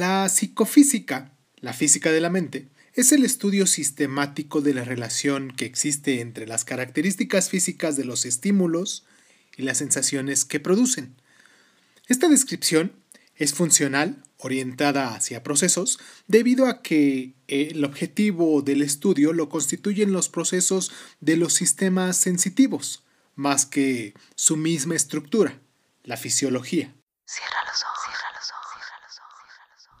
La psicofísica, la física de la mente, es el estudio sistemático de la relación que existe entre las características físicas de los estímulos y las sensaciones que producen. Esta descripción es funcional, orientada hacia procesos, debido a que el objetivo del estudio lo constituyen los procesos de los sistemas sensitivos, más que su misma estructura, la fisiología. Cierra los ojos, cierra los ojos, cierra los ojos, cierra los ojos.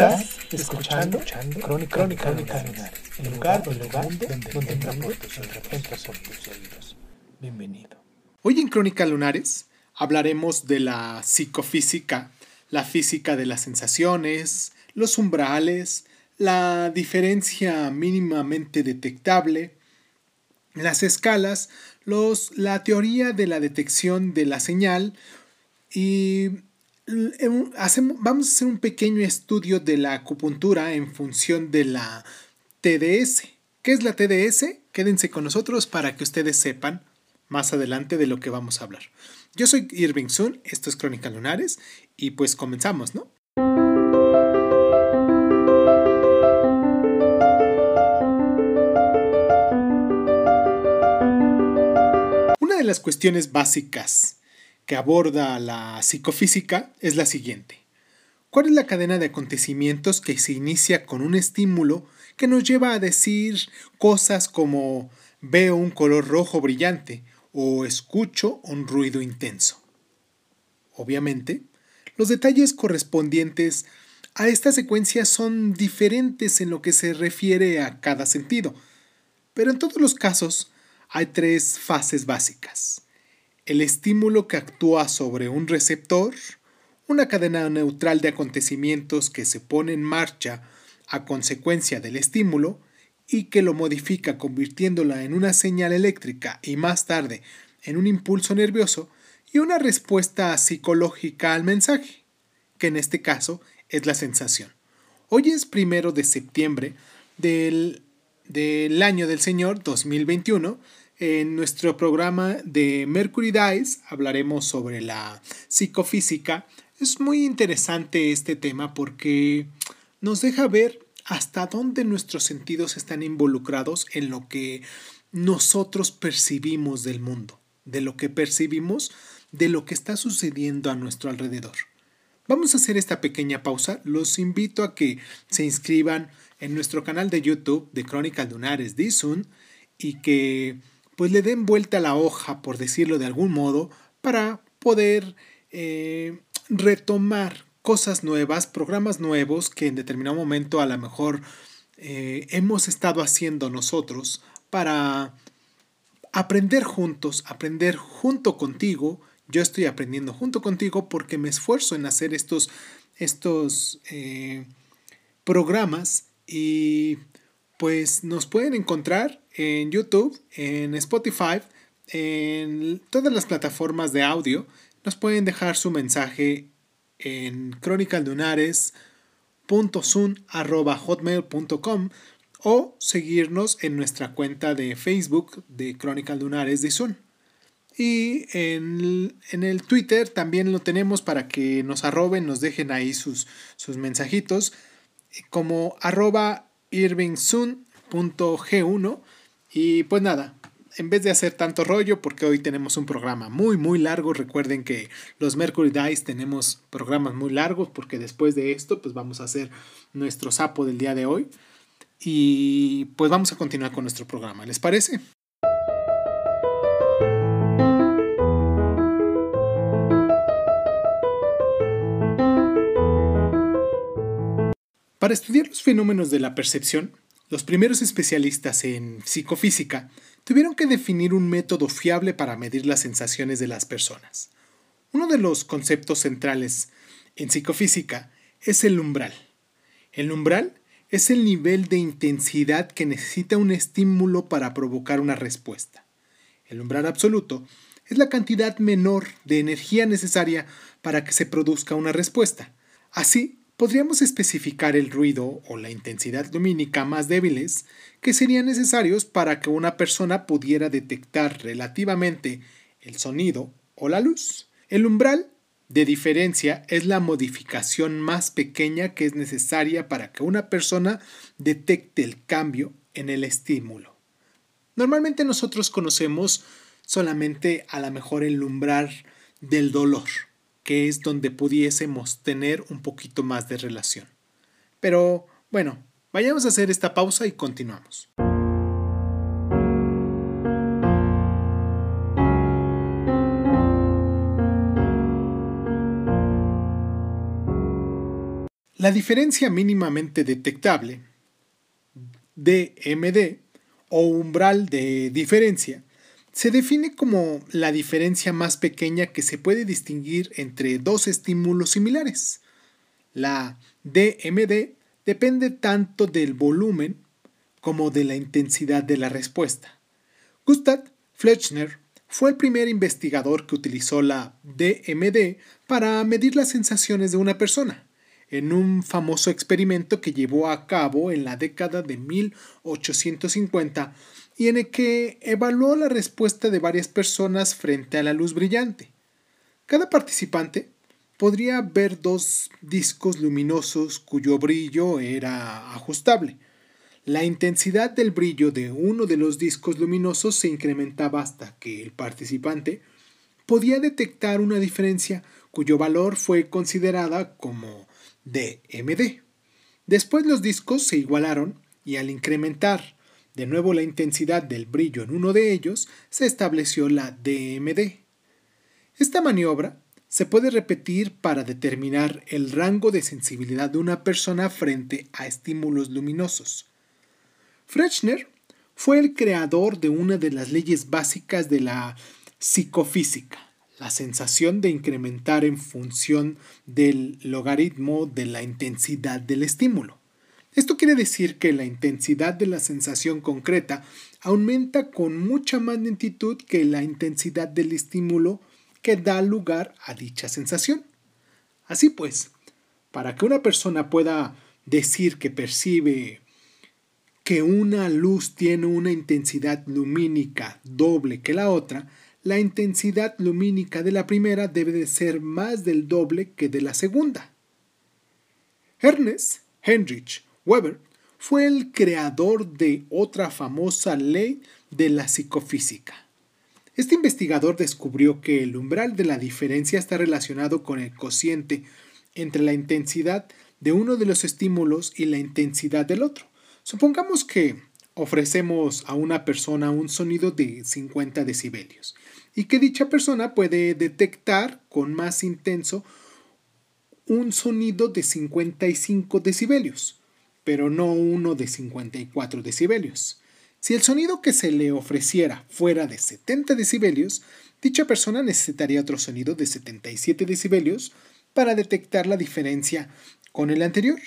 Estás escuchando, escuchando Crónica, Crónica, Crónica el lugar, el lugar donde, donde, donde entra por tus oídos. Bienvenido. Hoy en Crónica Lunares hablaremos de la psicofísica, la física de las sensaciones, los umbrales, la diferencia mínimamente detectable, las escalas, los, la teoría de la detección de la señal y vamos a hacer un pequeño estudio de la acupuntura en función de la TDS. ¿Qué es la TDS? Quédense con nosotros para que ustedes sepan más adelante de lo que vamos a hablar. Yo soy Irving Sun, esto es Crónica Lunares y pues comenzamos, ¿no? Una de las cuestiones básicas que aborda la psicofísica es la siguiente. ¿Cuál es la cadena de acontecimientos que se inicia con un estímulo que nos lleva a decir cosas como veo un color rojo brillante o escucho un ruido intenso? Obviamente, los detalles correspondientes a esta secuencia son diferentes en lo que se refiere a cada sentido, pero en todos los casos hay tres fases básicas el estímulo que actúa sobre un receptor, una cadena neutral de acontecimientos que se pone en marcha a consecuencia del estímulo y que lo modifica convirtiéndola en una señal eléctrica y más tarde en un impulso nervioso y una respuesta psicológica al mensaje, que en este caso es la sensación. Hoy es primero de septiembre del, del año del Señor 2021 en nuestro programa de Mercury Dice hablaremos sobre la psicofísica. Es muy interesante este tema porque nos deja ver hasta dónde nuestros sentidos están involucrados en lo que nosotros percibimos del mundo, de lo que percibimos, de lo que está sucediendo a nuestro alrededor. Vamos a hacer esta pequeña pausa. Los invito a que se inscriban en nuestro canal de YouTube de Crónicas Lunares de y que pues le den vuelta a la hoja, por decirlo de algún modo, para poder eh, retomar cosas nuevas, programas nuevos que en determinado momento a lo mejor eh, hemos estado haciendo nosotros para aprender juntos, aprender junto contigo. Yo estoy aprendiendo junto contigo porque me esfuerzo en hacer estos, estos eh, programas y pues nos pueden encontrar en YouTube, en Spotify, en todas las plataformas de audio. Nos pueden dejar su mensaje en hotmail.com o seguirnos en nuestra cuenta de Facebook de Crónicas Lunares de Zoom. Y en, el Twitter también lo tenemos para que nos arroben, nos dejen ahí sus, sus mensajitos como arroba irvingsun.g1 y pues nada, en vez de hacer tanto rollo, porque hoy tenemos un programa muy, muy largo, recuerden que los Mercury Dice tenemos programas muy largos, porque después de esto, pues vamos a hacer nuestro sapo del día de hoy. Y pues vamos a continuar con nuestro programa, ¿les parece? Para estudiar los fenómenos de la percepción, los primeros especialistas en psicofísica tuvieron que definir un método fiable para medir las sensaciones de las personas. Uno de los conceptos centrales en psicofísica es el umbral. El umbral es el nivel de intensidad que necesita un estímulo para provocar una respuesta. El umbral absoluto es la cantidad menor de energía necesaria para que se produzca una respuesta. Así, podríamos especificar el ruido o la intensidad lumínica más débiles que serían necesarios para que una persona pudiera detectar relativamente el sonido o la luz. El umbral de diferencia es la modificación más pequeña que es necesaria para que una persona detecte el cambio en el estímulo. Normalmente nosotros conocemos solamente a lo mejor el umbral del dolor, que es donde pudiésemos tener un poquito más de relación. Pero bueno, vayamos a hacer esta pausa y continuamos. La diferencia mínimamente detectable, DMD, o umbral de diferencia, se define como la diferencia más pequeña que se puede distinguir entre dos estímulos similares. La DMD depende tanto del volumen como de la intensidad de la respuesta. Gustav Fletchner fue el primer investigador que utilizó la DMD para medir las sensaciones de una persona en un famoso experimento que llevó a cabo en la década de 1850 y en el que evaluó la respuesta de varias personas frente a la luz brillante. Cada participante podría ver dos discos luminosos cuyo brillo era ajustable. La intensidad del brillo de uno de los discos luminosos se incrementaba hasta que el participante podía detectar una diferencia cuyo valor fue considerada como DMD. Después los discos se igualaron y al incrementar de nuevo la intensidad del brillo en uno de ellos, se estableció la DMD. Esta maniobra se puede repetir para determinar el rango de sensibilidad de una persona frente a estímulos luminosos. Frechner fue el creador de una de las leyes básicas de la psicofísica, la sensación de incrementar en función del logaritmo de la intensidad del estímulo. Esto quiere decir que la intensidad de la sensación concreta aumenta con mucha más lentitud que la intensidad del estímulo que da lugar a dicha sensación. Así pues, para que una persona pueda decir que percibe que una luz tiene una intensidad lumínica doble que la otra, la intensidad lumínica de la primera debe de ser más del doble que de la segunda. Ernest Heinrich Weber fue el creador de otra famosa ley de la psicofísica. Este investigador descubrió que el umbral de la diferencia está relacionado con el cociente entre la intensidad de uno de los estímulos y la intensidad del otro. Supongamos que ofrecemos a una persona un sonido de 50 decibelios y que dicha persona puede detectar con más intenso un sonido de 55 decibelios, pero no uno de 54 decibelios. Si el sonido que se le ofreciera fuera de 70 decibelios, dicha persona necesitaría otro sonido de 77 decibelios para detectar la diferencia con el anterior.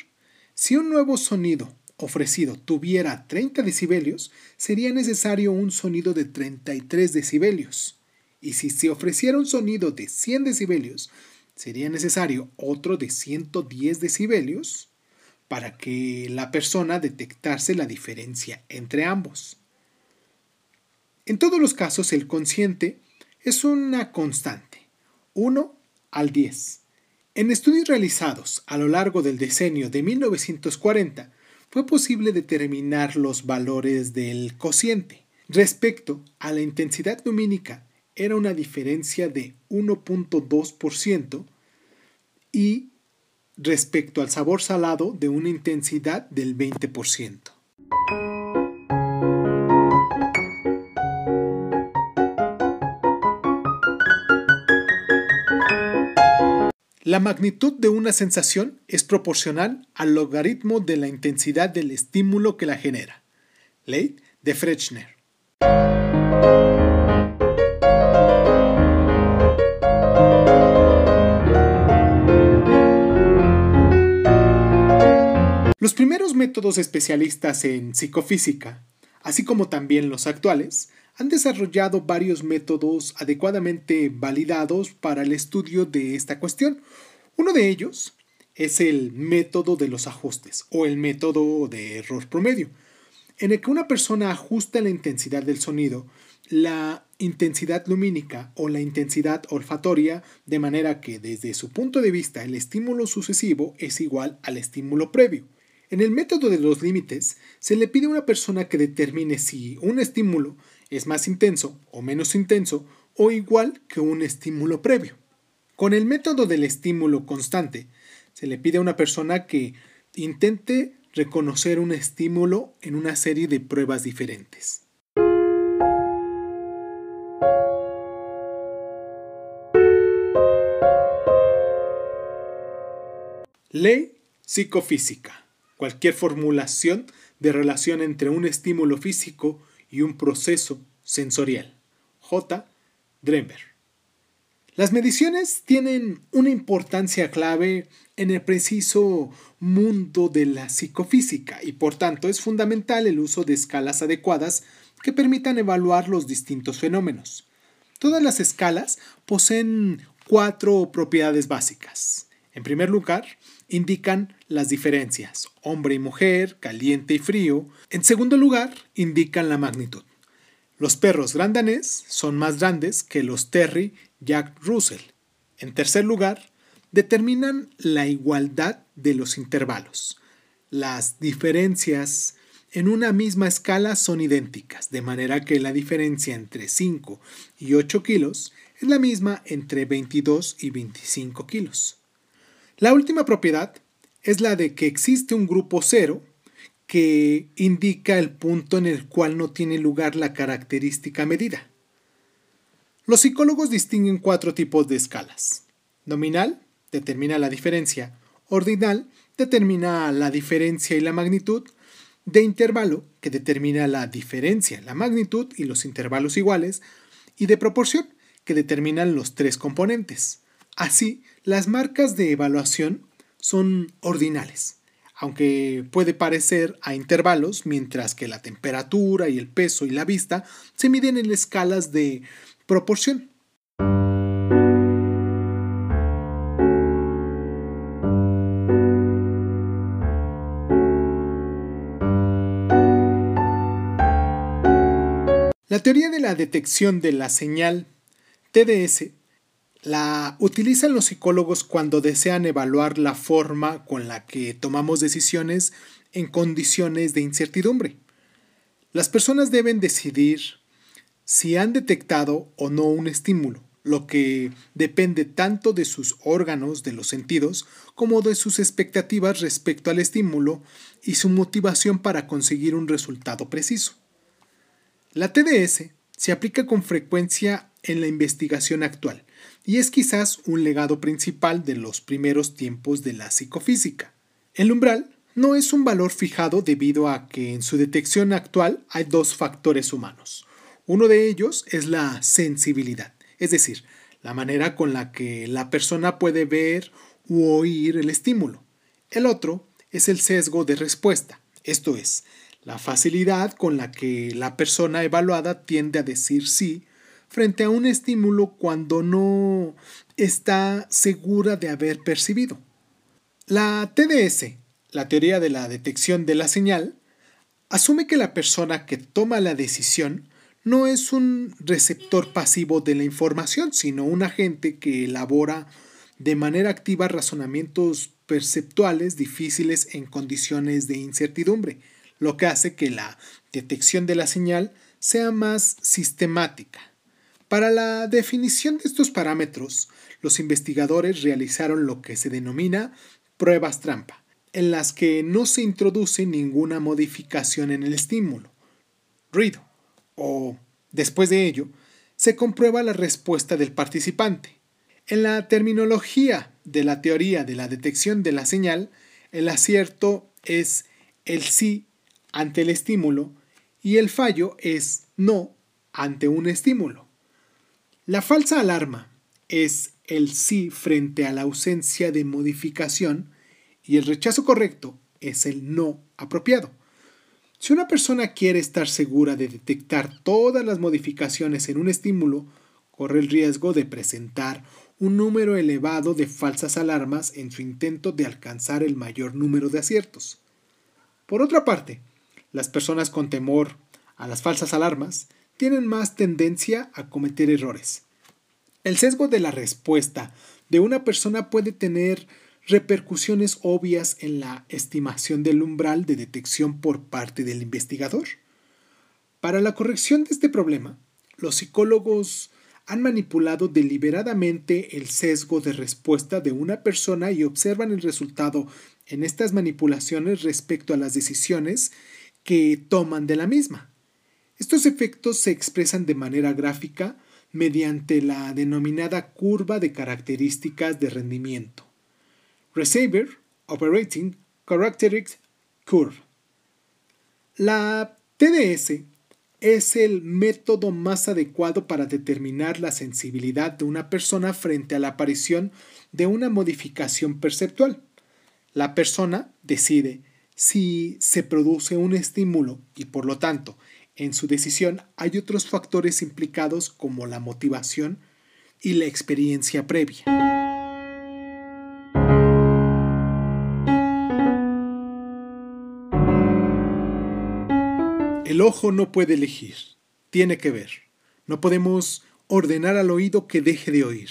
Si un nuevo sonido ofrecido tuviera 30 decibelios, sería necesario un sonido de 33 decibelios. Y si se ofreciera un sonido de 100 decibelios, sería necesario otro de 110 decibelios para que la persona detectase la diferencia entre ambos. En todos los casos, el consciente es una constante, 1 al 10. En estudios realizados a lo largo del decenio de 1940, fue posible determinar los valores del cociente. Respecto a la intensidad lumínica, era una diferencia de 1.2% y respecto al sabor salado de una intensidad del 20%. La magnitud de una sensación es proporcional al logaritmo de la intensidad del estímulo que la genera. Ley de Frechner. Los primeros métodos especialistas en psicofísica, así como también los actuales, han desarrollado varios métodos adecuadamente validados para el estudio de esta cuestión. Uno de ellos es el método de los ajustes o el método de error promedio, en el que una persona ajusta la intensidad del sonido, la intensidad lumínica o la intensidad olfatoria, de manera que desde su punto de vista el estímulo sucesivo es igual al estímulo previo. En el método de los límites, se le pide a una persona que determine si un estímulo es más intenso o menos intenso o igual que un estímulo previo. Con el método del estímulo constante, se le pide a una persona que intente reconocer un estímulo en una serie de pruebas diferentes. Ley psicofísica. Cualquier formulación de relación entre un estímulo físico y un proceso sensorial. J. Dremer. Las mediciones tienen una importancia clave en el preciso mundo de la psicofísica y por tanto es fundamental el uso de escalas adecuadas que permitan evaluar los distintos fenómenos. Todas las escalas poseen cuatro propiedades básicas. En primer lugar, indican las diferencias, hombre y mujer, caliente y frío. En segundo lugar, indican la magnitud. Los perros grandanés son más grandes que los Terry Jack Russell. En tercer lugar, determinan la igualdad de los intervalos. Las diferencias en una misma escala son idénticas, de manera que la diferencia entre 5 y 8 kilos es la misma entre 22 y 25 kilos. La última propiedad es la de que existe un grupo cero que indica el punto en el cual no tiene lugar la característica medida. Los psicólogos distinguen cuatro tipos de escalas. Nominal determina la diferencia, ordinal determina la diferencia y la magnitud, de intervalo, que determina la diferencia, la magnitud y los intervalos iguales, y de proporción, que determinan los tres componentes. Así, las marcas de evaluación son ordinales aunque puede parecer a intervalos, mientras que la temperatura y el peso y la vista se miden en escalas de proporción. La teoría de la detección de la señal TDS la utilizan los psicólogos cuando desean evaluar la forma con la que tomamos decisiones en condiciones de incertidumbre. Las personas deben decidir si han detectado o no un estímulo, lo que depende tanto de sus órganos de los sentidos como de sus expectativas respecto al estímulo y su motivación para conseguir un resultado preciso. La TDS se aplica con frecuencia en la investigación actual y es quizás un legado principal de los primeros tiempos de la psicofísica. El umbral no es un valor fijado debido a que en su detección actual hay dos factores humanos. Uno de ellos es la sensibilidad, es decir, la manera con la que la persona puede ver u oír el estímulo. El otro es el sesgo de respuesta, esto es, la facilidad con la que la persona evaluada tiende a decir sí frente a un estímulo cuando no está segura de haber percibido. La TDS, la teoría de la detección de la señal, asume que la persona que toma la decisión no es un receptor pasivo de la información, sino un agente que elabora de manera activa razonamientos perceptuales difíciles en condiciones de incertidumbre, lo que hace que la detección de la señal sea más sistemática. Para la definición de estos parámetros, los investigadores realizaron lo que se denomina pruebas trampa, en las que no se introduce ninguna modificación en el estímulo, ruido, o, después de ello, se comprueba la respuesta del participante. En la terminología de la teoría de la detección de la señal, el acierto es el sí ante el estímulo y el fallo es no ante un estímulo. La falsa alarma es el sí frente a la ausencia de modificación y el rechazo correcto es el no apropiado. Si una persona quiere estar segura de detectar todas las modificaciones en un estímulo, corre el riesgo de presentar un número elevado de falsas alarmas en su intento de alcanzar el mayor número de aciertos. Por otra parte, las personas con temor a las falsas alarmas tienen más tendencia a cometer errores. El sesgo de la respuesta de una persona puede tener repercusiones obvias en la estimación del umbral de detección por parte del investigador. Para la corrección de este problema, los psicólogos han manipulado deliberadamente el sesgo de respuesta de una persona y observan el resultado en estas manipulaciones respecto a las decisiones que toman de la misma. Estos efectos se expresan de manera gráfica mediante la denominada curva de características de rendimiento. Receiver Operating Characteristics Curve. La TDS es el método más adecuado para determinar la sensibilidad de una persona frente a la aparición de una modificación perceptual. La persona decide si se produce un estímulo y por lo tanto en su decisión hay otros factores implicados como la motivación y la experiencia previa. El ojo no puede elegir, tiene que ver. No podemos ordenar al oído que deje de oír.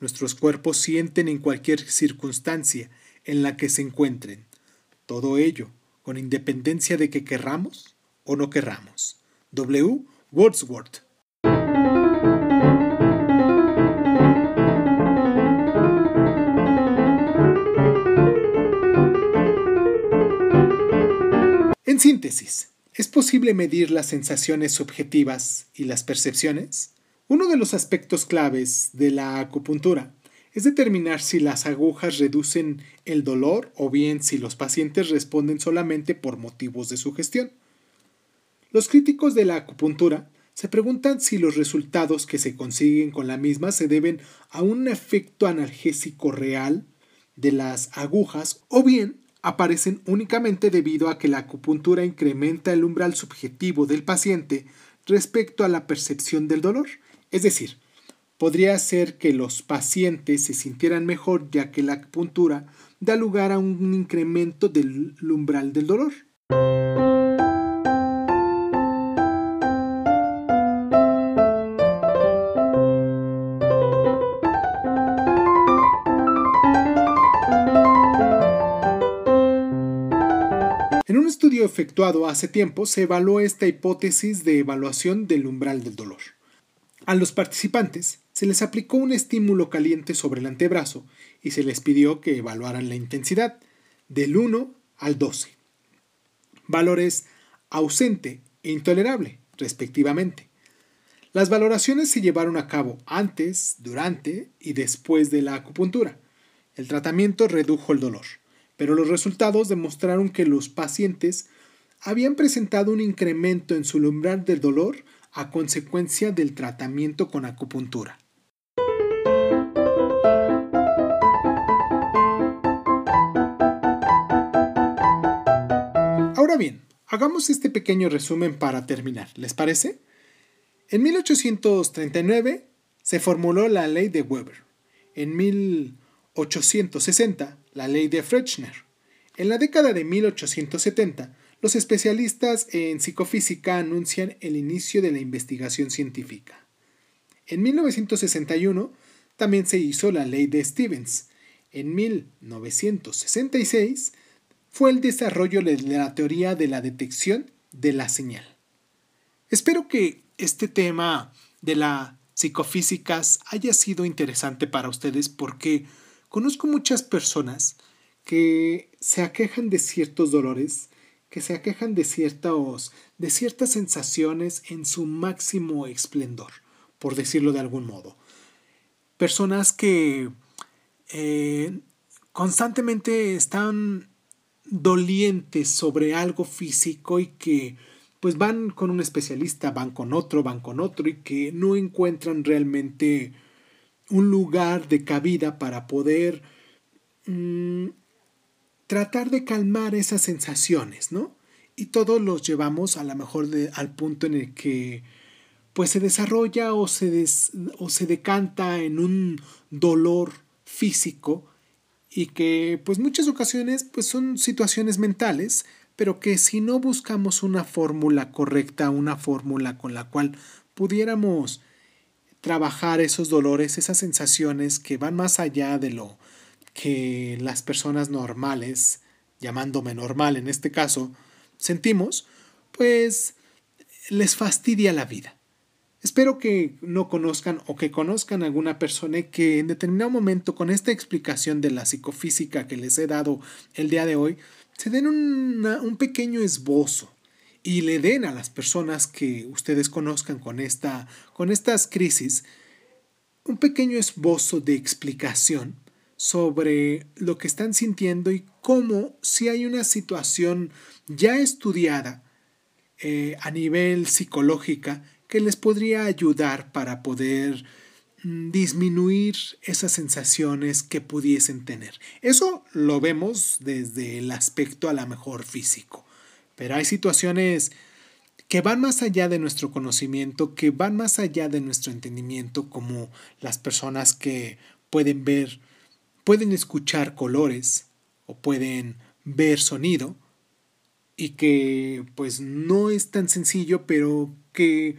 Nuestros cuerpos sienten en cualquier circunstancia en la que se encuentren. Todo ello, con independencia de que querramos o no querramos. W. Wordsworth. En síntesis, ¿Es posible medir las sensaciones subjetivas y las percepciones? Uno de los aspectos claves de la acupuntura es determinar si las agujas reducen el dolor o bien si los pacientes responden solamente por motivos de sugestión. Los críticos de la acupuntura se preguntan si los resultados que se consiguen con la misma se deben a un efecto analgésico real de las agujas o bien aparecen únicamente debido a que la acupuntura incrementa el umbral subjetivo del paciente respecto a la percepción del dolor. Es decir, podría ser que los pacientes se sintieran mejor ya que la acupuntura da lugar a un incremento del umbral del dolor. Efectuado hace tiempo se evaluó esta hipótesis de evaluación del umbral del dolor. A los participantes se les aplicó un estímulo caliente sobre el antebrazo y se les pidió que evaluaran la intensidad del 1 al 12. Valores ausente e intolerable, respectivamente. Las valoraciones se llevaron a cabo antes, durante y después de la acupuntura. El tratamiento redujo el dolor pero los resultados demostraron que los pacientes habían presentado un incremento en su umbral del dolor a consecuencia del tratamiento con acupuntura. Ahora bien, hagamos este pequeño resumen para terminar, ¿les parece? En 1839 se formuló la ley de Weber. En 1860 la ley de Frechner. En la década de 1870, los especialistas en psicofísica anuncian el inicio de la investigación científica. En 1961 también se hizo la ley de Stevens. En 1966 fue el desarrollo de la teoría de la detección de la señal. Espero que este tema de la psicofísicas haya sido interesante para ustedes porque Conozco muchas personas que se aquejan de ciertos dolores, que se aquejan de, ciertos, de ciertas sensaciones en su máximo esplendor, por decirlo de algún modo. Personas que eh, constantemente están dolientes sobre algo físico y que pues van con un especialista, van con otro, van con otro y que no encuentran realmente un lugar de cabida para poder mm, tratar de calmar esas sensaciones, ¿no? Y todos los llevamos a lo mejor al punto en el que pues se desarrolla o se, o se decanta en un dolor físico y que pues muchas ocasiones pues son situaciones mentales, pero que si no buscamos una fórmula correcta, una fórmula con la cual pudiéramos trabajar esos dolores, esas sensaciones que van más allá de lo que las personas normales, llamándome normal en este caso, sentimos, pues les fastidia la vida. Espero que no conozcan o que conozcan a alguna persona que en determinado momento con esta explicación de la psicofísica que les he dado el día de hoy, se den un pequeño esbozo y le den a las personas que ustedes conozcan con, esta, con estas crisis un pequeño esbozo de explicación sobre lo que están sintiendo y cómo si hay una situación ya estudiada eh, a nivel psicológica que les podría ayudar para poder mm, disminuir esas sensaciones que pudiesen tener. Eso lo vemos desde el aspecto a la mejor físico, pero hay situaciones que van más allá de nuestro conocimiento, que van más allá de nuestro entendimiento, como las personas que pueden ver, pueden escuchar colores o pueden ver sonido, y que pues no es tan sencillo, pero que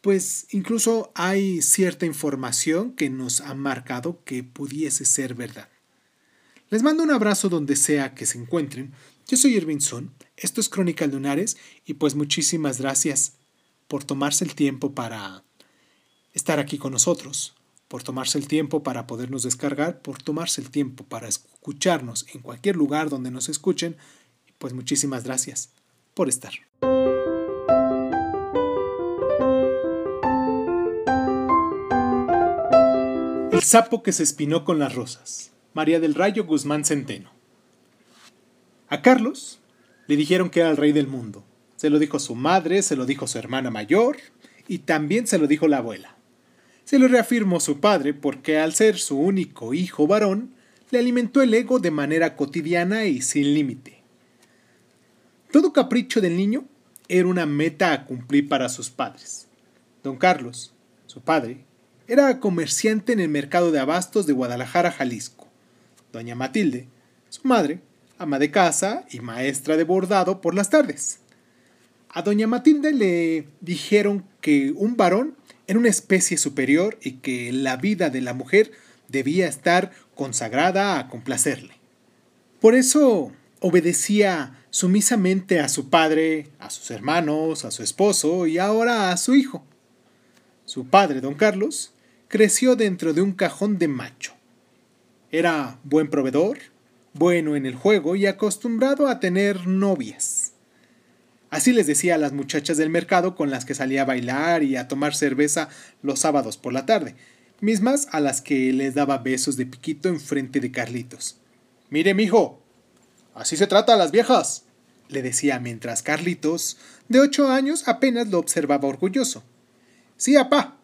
pues incluso hay cierta información que nos ha marcado que pudiese ser verdad. Les mando un abrazo donde sea que se encuentren. Yo soy Irving esto es Crónica Lunares y pues muchísimas gracias por tomarse el tiempo para estar aquí con nosotros, por tomarse el tiempo para podernos descargar, por tomarse el tiempo para escucharnos en cualquier lugar donde nos escuchen, pues muchísimas gracias por estar. El sapo que se espinó con las rosas. María del Rayo Guzmán Centeno. A Carlos le dijeron que era el rey del mundo. Se lo dijo su madre, se lo dijo su hermana mayor y también se lo dijo la abuela. Se lo reafirmó su padre porque al ser su único hijo varón, le alimentó el ego de manera cotidiana y sin límite. Todo capricho del niño era una meta a cumplir para sus padres. Don Carlos, su padre, era comerciante en el mercado de abastos de Guadalajara, Jalisco. Doña Matilde, su madre, ama de casa y maestra de bordado por las tardes. A doña Matilde le dijeron que un varón era una especie superior y que la vida de la mujer debía estar consagrada a complacerle. Por eso obedecía sumisamente a su padre, a sus hermanos, a su esposo y ahora a su hijo. Su padre, don Carlos, creció dentro de un cajón de macho. Era buen proveedor, bueno en el juego y acostumbrado a tener novias. Así les decía a las muchachas del mercado con las que salía a bailar y a tomar cerveza los sábados por la tarde, mismas a las que les daba besos de piquito en frente de Carlitos. Mire, mijo, así se trata a las viejas, le decía mientras Carlitos, de ocho años, apenas lo observaba orgulloso. Sí, apá,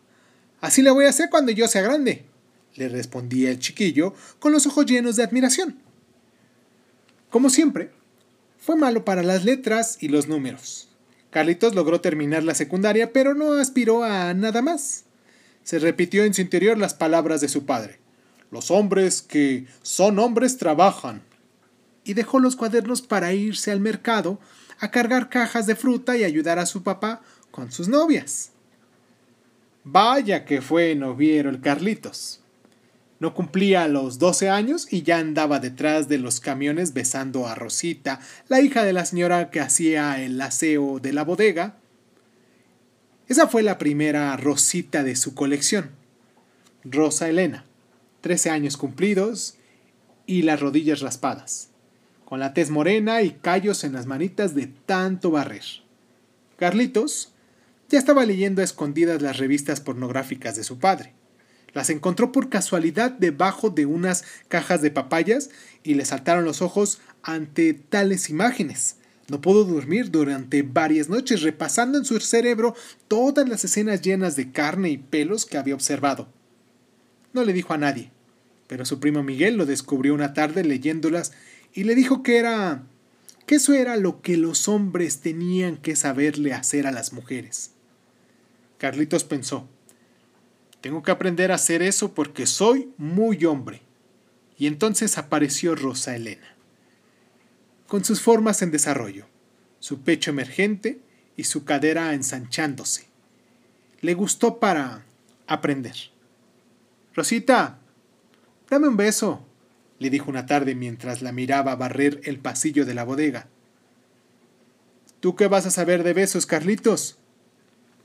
Así le voy a hacer cuando yo sea grande, le respondía el chiquillo con los ojos llenos de admiración. Como siempre, fue malo para las letras y los números. Carlitos logró terminar la secundaria, pero no aspiró a nada más. Se repitió en su interior las palabras de su padre. Los hombres que son hombres trabajan. Y dejó los cuadernos para irse al mercado a cargar cajas de fruta y ayudar a su papá con sus novias. Vaya que fue noviero el Carlitos. No cumplía los 12 años y ya andaba detrás de los camiones besando a Rosita, la hija de la señora que hacía el aseo de la bodega. Esa fue la primera Rosita de su colección. Rosa Elena, 13 años cumplidos y las rodillas raspadas, con la tez morena y callos en las manitas de tanto barrer. Carlitos, ya estaba leyendo a escondidas las revistas pornográficas de su padre. Las encontró por casualidad debajo de unas cajas de papayas y le saltaron los ojos ante tales imágenes. No pudo dormir durante varias noches repasando en su cerebro todas las escenas llenas de carne y pelos que había observado. No le dijo a nadie, pero su primo Miguel lo descubrió una tarde leyéndolas y le dijo que era que eso era lo que los hombres tenían que saberle hacer a las mujeres. Carlitos pensó, tengo que aprender a hacer eso porque soy muy hombre. Y entonces apareció Rosa Elena, con sus formas en desarrollo, su pecho emergente y su cadera ensanchándose. Le gustó para aprender. Rosita, dame un beso, le dijo una tarde mientras la miraba barrer el pasillo de la bodega. ¿Tú qué vas a saber de besos, Carlitos?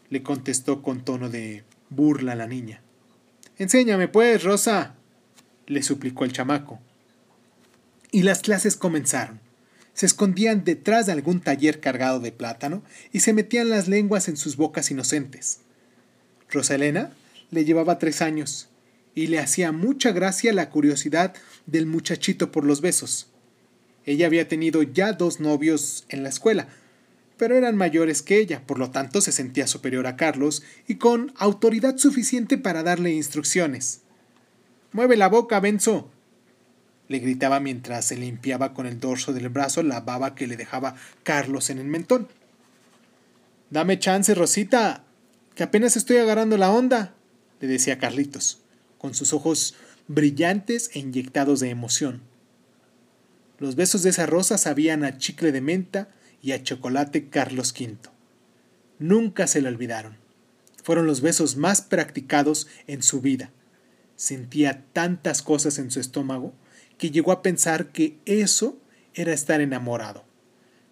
le contestó con tono de burla la niña. Enséñame, pues, Rosa, le suplicó el chamaco. Y las clases comenzaron. Se escondían detrás de algún taller cargado de plátano y se metían las lenguas en sus bocas inocentes. Rosa Elena le llevaba tres años y le hacía mucha gracia la curiosidad del muchachito por los besos. Ella había tenido ya dos novios en la escuela, pero eran mayores que ella, por lo tanto se sentía superior a Carlos y con autoridad suficiente para darle instrucciones. Mueve la boca, Benzo. le gritaba mientras se limpiaba con el dorso del brazo la baba que le dejaba Carlos en el mentón. Dame chance, Rosita, que apenas estoy agarrando la onda, le decía Carlitos con sus ojos brillantes e inyectados de emoción. Los besos de esa rosa sabían a chicle de menta y a chocolate Carlos V. Nunca se le olvidaron. Fueron los besos más practicados en su vida. Sentía tantas cosas en su estómago que llegó a pensar que eso era estar enamorado.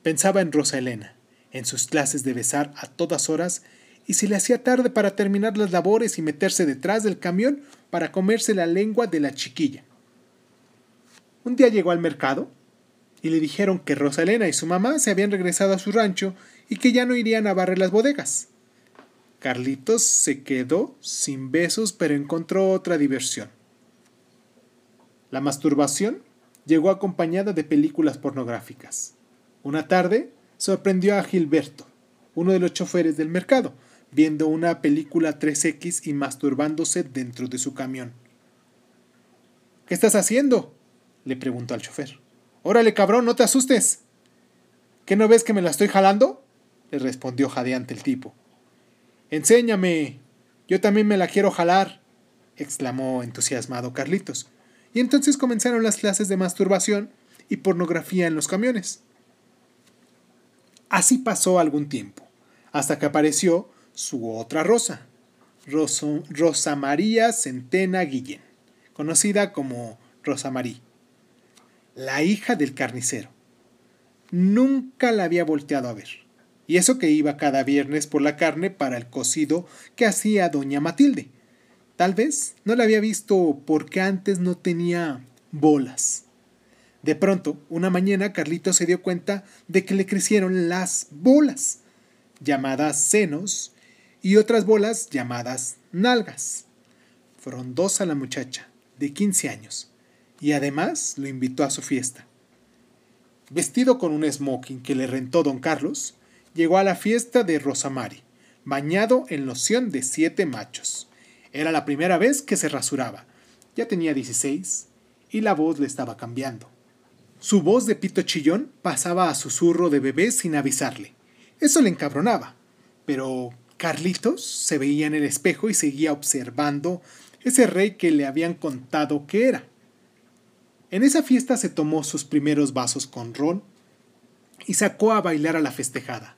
Pensaba en Rosa Elena, en sus clases de besar a todas horas y se le hacía tarde para terminar las labores y meterse detrás del camión para comerse la lengua de la chiquilla. Un día llegó al mercado y le dijeron que Rosalena y su mamá se habían regresado a su rancho y que ya no irían a barrer las bodegas. Carlitos se quedó sin besos pero encontró otra diversión. La masturbación llegó acompañada de películas pornográficas. Una tarde sorprendió a Gilberto, uno de los choferes del mercado, viendo una película 3X y masturbándose dentro de su camión. ¿Qué estás haciendo? le preguntó al chofer. Órale, cabrón, no te asustes. ¿Qué no ves que me la estoy jalando? le respondió jadeante el tipo. Enséñame. Yo también me la quiero jalar, exclamó entusiasmado Carlitos. Y entonces comenzaron las clases de masturbación y pornografía en los camiones. Así pasó algún tiempo, hasta que apareció su otra Rosa, Rosa María Centena Guillén, conocida como Rosa María, la hija del carnicero. Nunca la había volteado a ver, y eso que iba cada viernes por la carne para el cocido que hacía doña Matilde. Tal vez no la había visto porque antes no tenía bolas. De pronto, una mañana, Carlito se dio cuenta de que le crecieron las bolas, llamadas senos, y otras bolas llamadas nalgas. Frondosa la muchacha, de 15 años, y además lo invitó a su fiesta. Vestido con un smoking que le rentó don Carlos, llegó a la fiesta de Rosamari, bañado en loción de siete machos. Era la primera vez que se rasuraba. Ya tenía 16 y la voz le estaba cambiando. Su voz de pito chillón pasaba a susurro de bebé sin avisarle. Eso le encabronaba, pero Carlitos se veía en el espejo y seguía observando ese rey que le habían contado que era. En esa fiesta se tomó sus primeros vasos con ron y sacó a bailar a la festejada.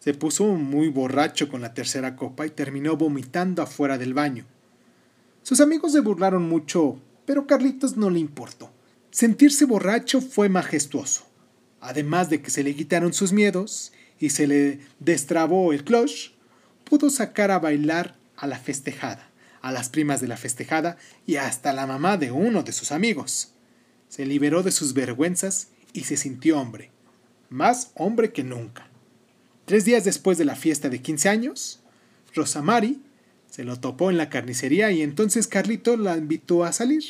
Se puso muy borracho con la tercera copa y terminó vomitando afuera del baño. Sus amigos se burlaron mucho, pero Carlitos no le importó. Sentirse borracho fue majestuoso. Además de que se le quitaron sus miedos y se le destrabó el cloche, pudo sacar a bailar a la festejada, a las primas de la festejada y hasta la mamá de uno de sus amigos. Se liberó de sus vergüenzas y se sintió hombre, más hombre que nunca. Tres días después de la fiesta de 15 años, Rosamari se lo topó en la carnicería y entonces Carlito la invitó a salir.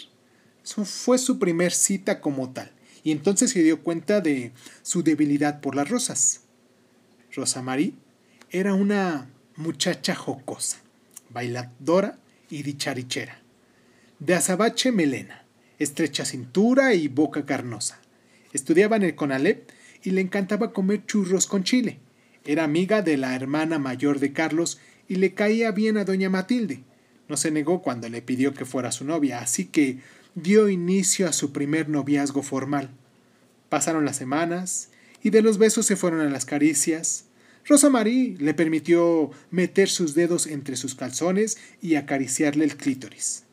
Eso fue su primer cita como tal, y entonces se dio cuenta de su debilidad por las rosas. Rosamari era una muchacha jocosa, bailadora y dicharichera. De azabache melena, estrecha cintura y boca carnosa. Estudiaba en el CONALEP y le encantaba comer churros con chile. Era amiga de la hermana mayor de Carlos y le caía bien a doña Matilde. No se negó cuando le pidió que fuera su novia, así que dio inicio a su primer noviazgo formal. Pasaron las semanas y de los besos se fueron a las caricias. Rosa Marie le permitió meter sus dedos entre sus calzones y acariciarle el clítoris.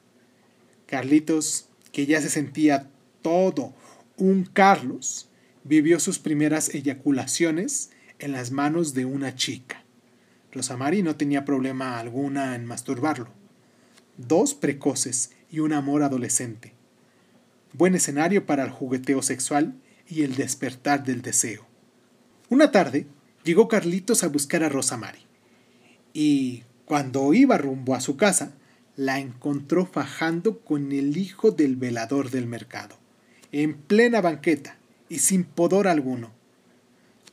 Carlitos, que ya se sentía todo un Carlos, vivió sus primeras eyaculaciones en las manos de una chica. Rosa Marie no tenía problema alguna en masturbarlo. Dos precoces y un amor adolescente. Buen escenario para el jugueteo sexual y el despertar del deseo. Una tarde llegó Carlitos a buscar a Rosa Mari y cuando iba rumbo a su casa la encontró fajando con el hijo del velador del mercado, en plena banqueta y sin pudor alguno.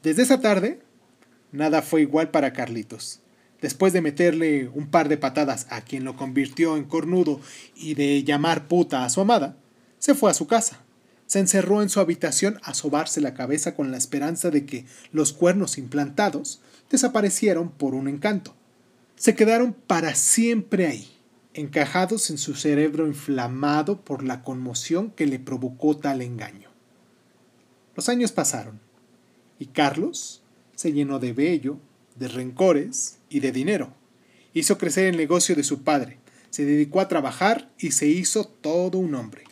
Desde esa tarde, nada fue igual para Carlitos. Después de meterle un par de patadas a quien lo convirtió en cornudo y de llamar puta a su amada, se fue a su casa se encerró en su habitación a sobarse la cabeza con la esperanza de que los cuernos implantados desaparecieron por un encanto. Se quedaron para siempre ahí, encajados en su cerebro inflamado por la conmoción que le provocó tal engaño. Los años pasaron, y Carlos se llenó de vello, de rencores y de dinero. Hizo crecer el negocio de su padre, se dedicó a trabajar y se hizo todo un hombre.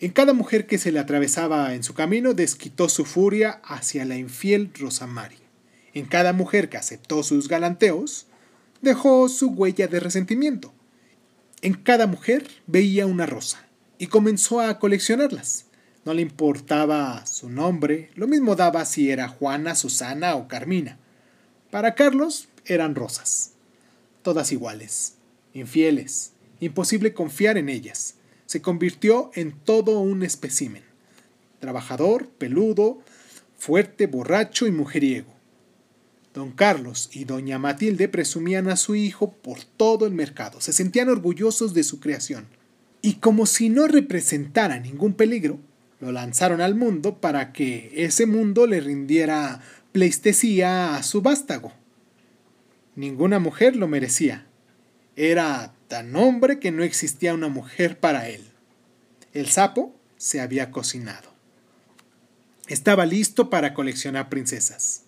En cada mujer que se le atravesaba en su camino desquitó su furia hacia la infiel Rosamari. En cada mujer que aceptó sus galanteos, dejó su huella de resentimiento. En cada mujer veía una rosa y comenzó a coleccionarlas. No le importaba su nombre, lo mismo daba si era Juana, Susana o Carmina. Para Carlos eran rosas, todas iguales, infieles, imposible confiar en ellas se convirtió en todo un espécimen. Trabajador, peludo, fuerte, borracho y mujeriego. Don Carlos y doña Matilde presumían a su hijo por todo el mercado, se sentían orgullosos de su creación. Y como si no representara ningún peligro, lo lanzaron al mundo para que ese mundo le rindiera pleistesía a su vástago. Ninguna mujer lo merecía. Era tan hombre que no existía una mujer para él. El sapo se había cocinado. Estaba listo para coleccionar princesas.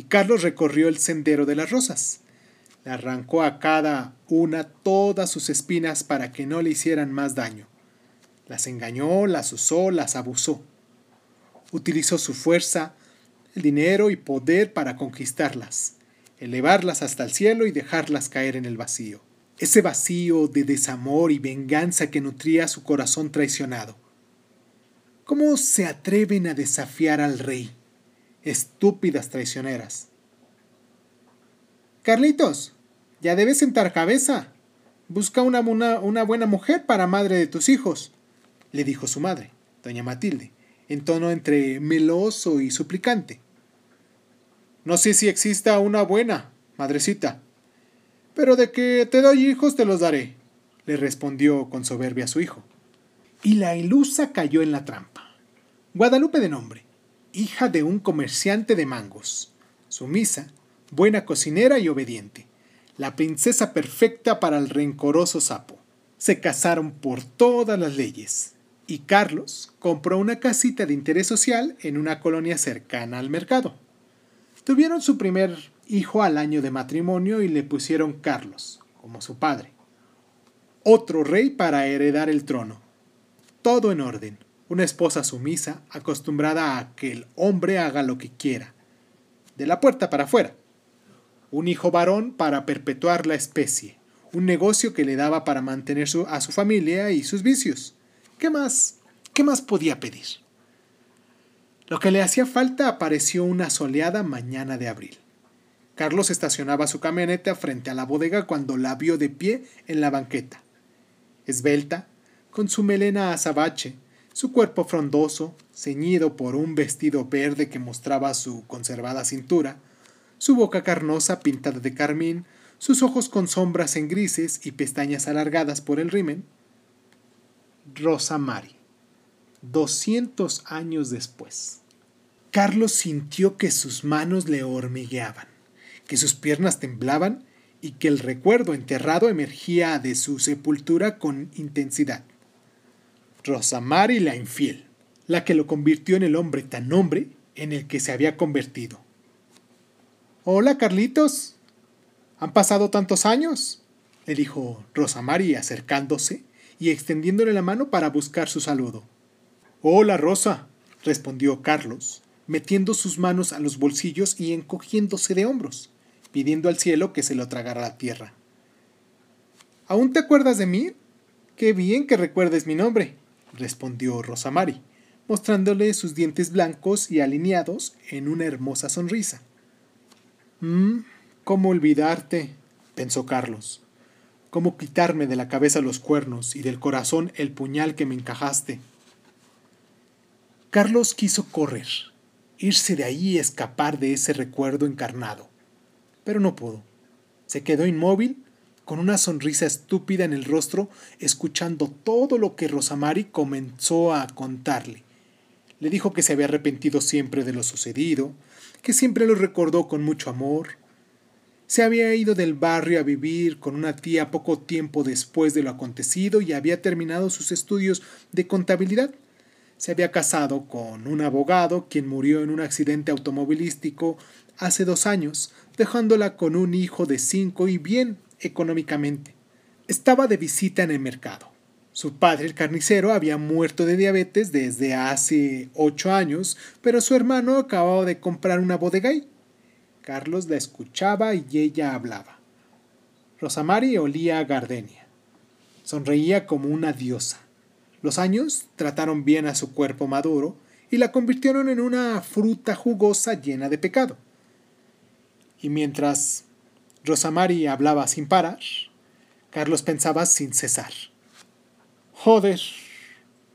Y Carlos recorrió el sendero de las rosas. Le arrancó a cada una todas sus espinas para que no le hicieran más daño. Las engañó, las usó, las abusó. Utilizó su fuerza, el dinero y poder para conquistarlas, elevarlas hasta el cielo y dejarlas caer en el vacío ese vacío de desamor y venganza que nutría su corazón traicionado. ¿Cómo se atreven a desafiar al rey? Estúpidas traicioneras. Carlitos, ya debes sentar cabeza. Busca una, una, buena mujer para madre de tus hijos, le dijo su madre, doña Matilde, en tono entre meloso y suplicante. No sé si exista una buena, madrecita, pero de que te doy hijos te los daré, le respondió con soberbia su hijo. Y la ilusa cayó en la trampa. Guadalupe de nombre, hija de un comerciante de mangos, sumisa, buena cocinera y obediente, la princesa perfecta para el rencoroso sapo. Se casaron por todas las leyes, y Carlos compró una casita de interés social en una colonia cercana al mercado. Tuvieron su primer hijo al año de matrimonio y le pusieron Carlos, como su padre. Otro rey para heredar el trono. Todo en orden. Una esposa sumisa, acostumbrada a que el hombre haga lo que quiera. De la puerta para afuera. Un hijo varón para perpetuar la especie. Un negocio que le daba para mantener a su familia y sus vicios. ¿Qué más? ¿Qué más podía pedir? Lo que le hacía falta apareció una soleada mañana de abril. Carlos estacionaba su camioneta frente a la bodega cuando la vio de pie en la banqueta. Esbelta, con su melena azabache, su cuerpo frondoso, ceñido por un vestido verde que mostraba su conservada cintura, su boca carnosa pintada de carmín, sus ojos con sombras en grises y pestañas alargadas por el rimen. Rosa Mari. 200 años después. Carlos sintió que sus manos le hormigueaban, que sus piernas temblaban y que el recuerdo enterrado emergía de su sepultura con intensidad. Rosamari la infiel, la que lo convirtió en el hombre tan hombre en el que se había convertido. Hola, Carlitos. ¿Han pasado tantos años? le dijo Rosamari acercándose y extendiéndole la mano para buscar su saludo. Hola, Rosa, respondió Carlos, metiendo sus manos a los bolsillos y encogiéndose de hombros pidiendo al cielo que se lo tragara la tierra. ¿Aún te acuerdas de mí? Qué bien que recuerdes mi nombre, respondió Rosamari, mostrándole sus dientes blancos y alineados en una hermosa sonrisa. Mmm, ¿cómo olvidarte? pensó Carlos. ¿Cómo quitarme de la cabeza los cuernos y del corazón el puñal que me encajaste? Carlos quiso correr, irse de ahí y escapar de ese recuerdo encarnado pero no pudo. Se quedó inmóvil, con una sonrisa estúpida en el rostro, escuchando todo lo que Rosamari comenzó a contarle. Le dijo que se había arrepentido siempre de lo sucedido, que siempre lo recordó con mucho amor. Se había ido del barrio a vivir con una tía poco tiempo después de lo acontecido y había terminado sus estudios de contabilidad. Se había casado con un abogado quien murió en un accidente automovilístico hace dos años, dejándola con un hijo de cinco y bien económicamente. Estaba de visita en el mercado. Su padre, el carnicero, había muerto de diabetes desde hace ocho años, pero su hermano acababa de comprar una bodega Carlos la escuchaba y ella hablaba. Rosamari olía a gardenia. Sonreía como una diosa. Los años trataron bien a su cuerpo maduro y la convirtieron en una fruta jugosa llena de pecado. Y mientras Rosamari hablaba sin parar, Carlos pensaba sin cesar. Joder,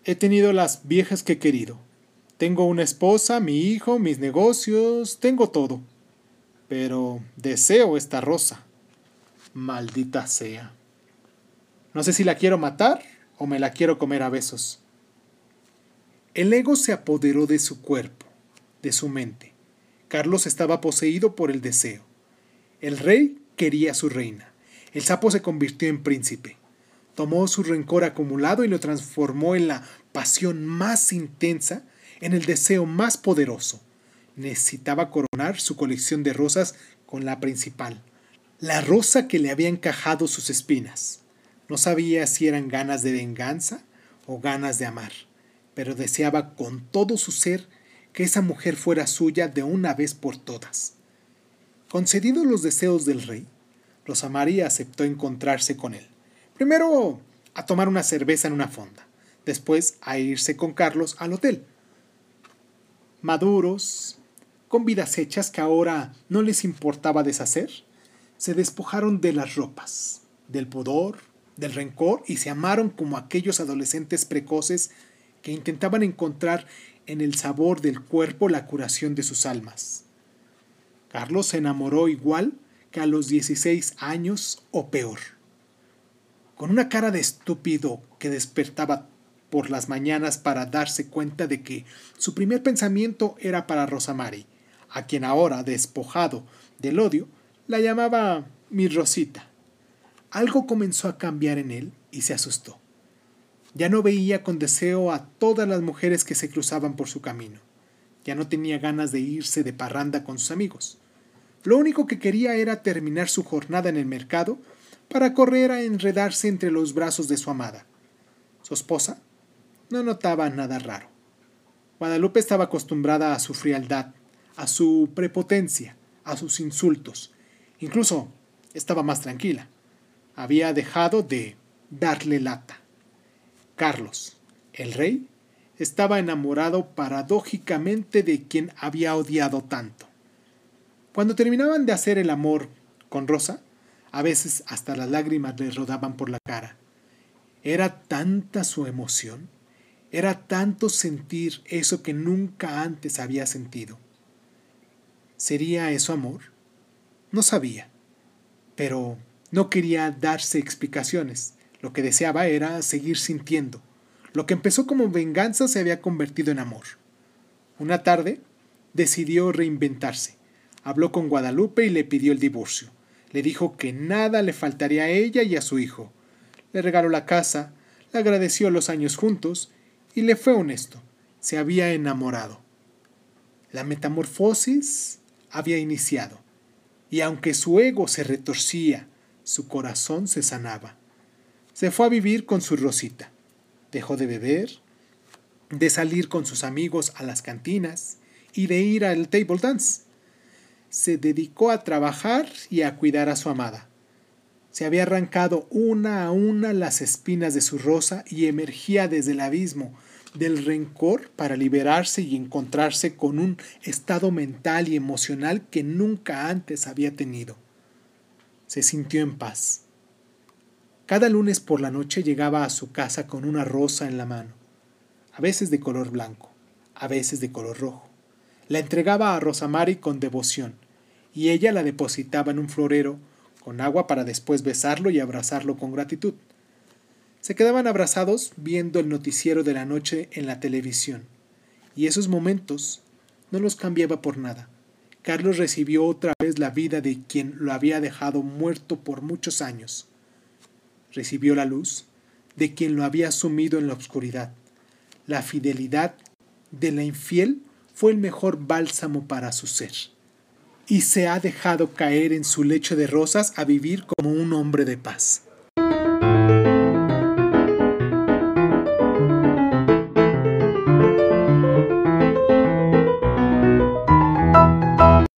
he tenido las viejas que he querido. Tengo una esposa, mi hijo, mis negocios, tengo todo. Pero deseo esta rosa. Maldita sea. No sé si la quiero matar o me la quiero comer a besos. El ego se apoderó de su cuerpo, de su mente. Carlos estaba poseído por el deseo. El rey quería a su reina. El sapo se convirtió en príncipe. Tomó su rencor acumulado y lo transformó en la pasión más intensa, en el deseo más poderoso. Necesitaba coronar su colección de rosas con la principal, la rosa que le había encajado sus espinas. No sabía si eran ganas de venganza o ganas de amar, pero deseaba con todo su ser que esa mujer fuera suya de una vez por todas. Concedidos los deseos del rey, Rosa María aceptó encontrarse con él. Primero a tomar una cerveza en una fonda, después a irse con Carlos al hotel. Maduros, con vidas hechas que ahora no les importaba deshacer, se despojaron de las ropas, del pudor, del rencor y se amaron como aquellos adolescentes precoces que intentaban encontrar en el sabor del cuerpo la curación de sus almas. Carlos se enamoró igual que a los 16 años o peor. Con una cara de estúpido que despertaba por las mañanas para darse cuenta de que su primer pensamiento era para Rosamari, a quien ahora, despojado del odio, la llamaba mi Rosita. Algo comenzó a cambiar en él y se asustó. Ya no veía con deseo a todas las mujeres que se cruzaban por su camino. Ya no tenía ganas de irse de parranda con sus amigos. Lo único que quería era terminar su jornada en el mercado para correr a enredarse entre los brazos de su amada. Su esposa no notaba nada raro. Guadalupe estaba acostumbrada a su frialdad, a su prepotencia, a sus insultos. Incluso estaba más tranquila. Había dejado de darle lata. Carlos, el rey, estaba enamorado paradójicamente de quien había odiado tanto. Cuando terminaban de hacer el amor con Rosa, a veces hasta las lágrimas le rodaban por la cara. Era tanta su emoción, era tanto sentir eso que nunca antes había sentido. ¿Sería eso amor? No sabía, pero no quería darse explicaciones. Lo que deseaba era seguir sintiendo. Lo que empezó como venganza se había convertido en amor. Una tarde, decidió reinventarse. Habló con Guadalupe y le pidió el divorcio. Le dijo que nada le faltaría a ella y a su hijo. Le regaló la casa, le agradeció los años juntos y le fue honesto. Se había enamorado. La metamorfosis había iniciado, y aunque su ego se retorcía, su corazón se sanaba. Se fue a vivir con su Rosita. Dejó de beber, de salir con sus amigos a las cantinas y de ir al table dance. Se dedicó a trabajar y a cuidar a su amada. Se había arrancado una a una las espinas de su rosa y emergía desde el abismo del rencor para liberarse y encontrarse con un estado mental y emocional que nunca antes había tenido. Se sintió en paz. Cada lunes por la noche llegaba a su casa con una rosa en la mano, a veces de color blanco, a veces de color rojo. La entregaba a Rosamari con devoción, y ella la depositaba en un florero con agua para después besarlo y abrazarlo con gratitud. Se quedaban abrazados viendo el noticiero de la noche en la televisión, y esos momentos no los cambiaba por nada. Carlos recibió otra vez la vida de quien lo había dejado muerto por muchos años. Recibió la luz de quien lo había sumido en la oscuridad. La fidelidad de la infiel fue el mejor bálsamo para su ser. Y se ha dejado caer en su lecho de rosas a vivir como un hombre de paz.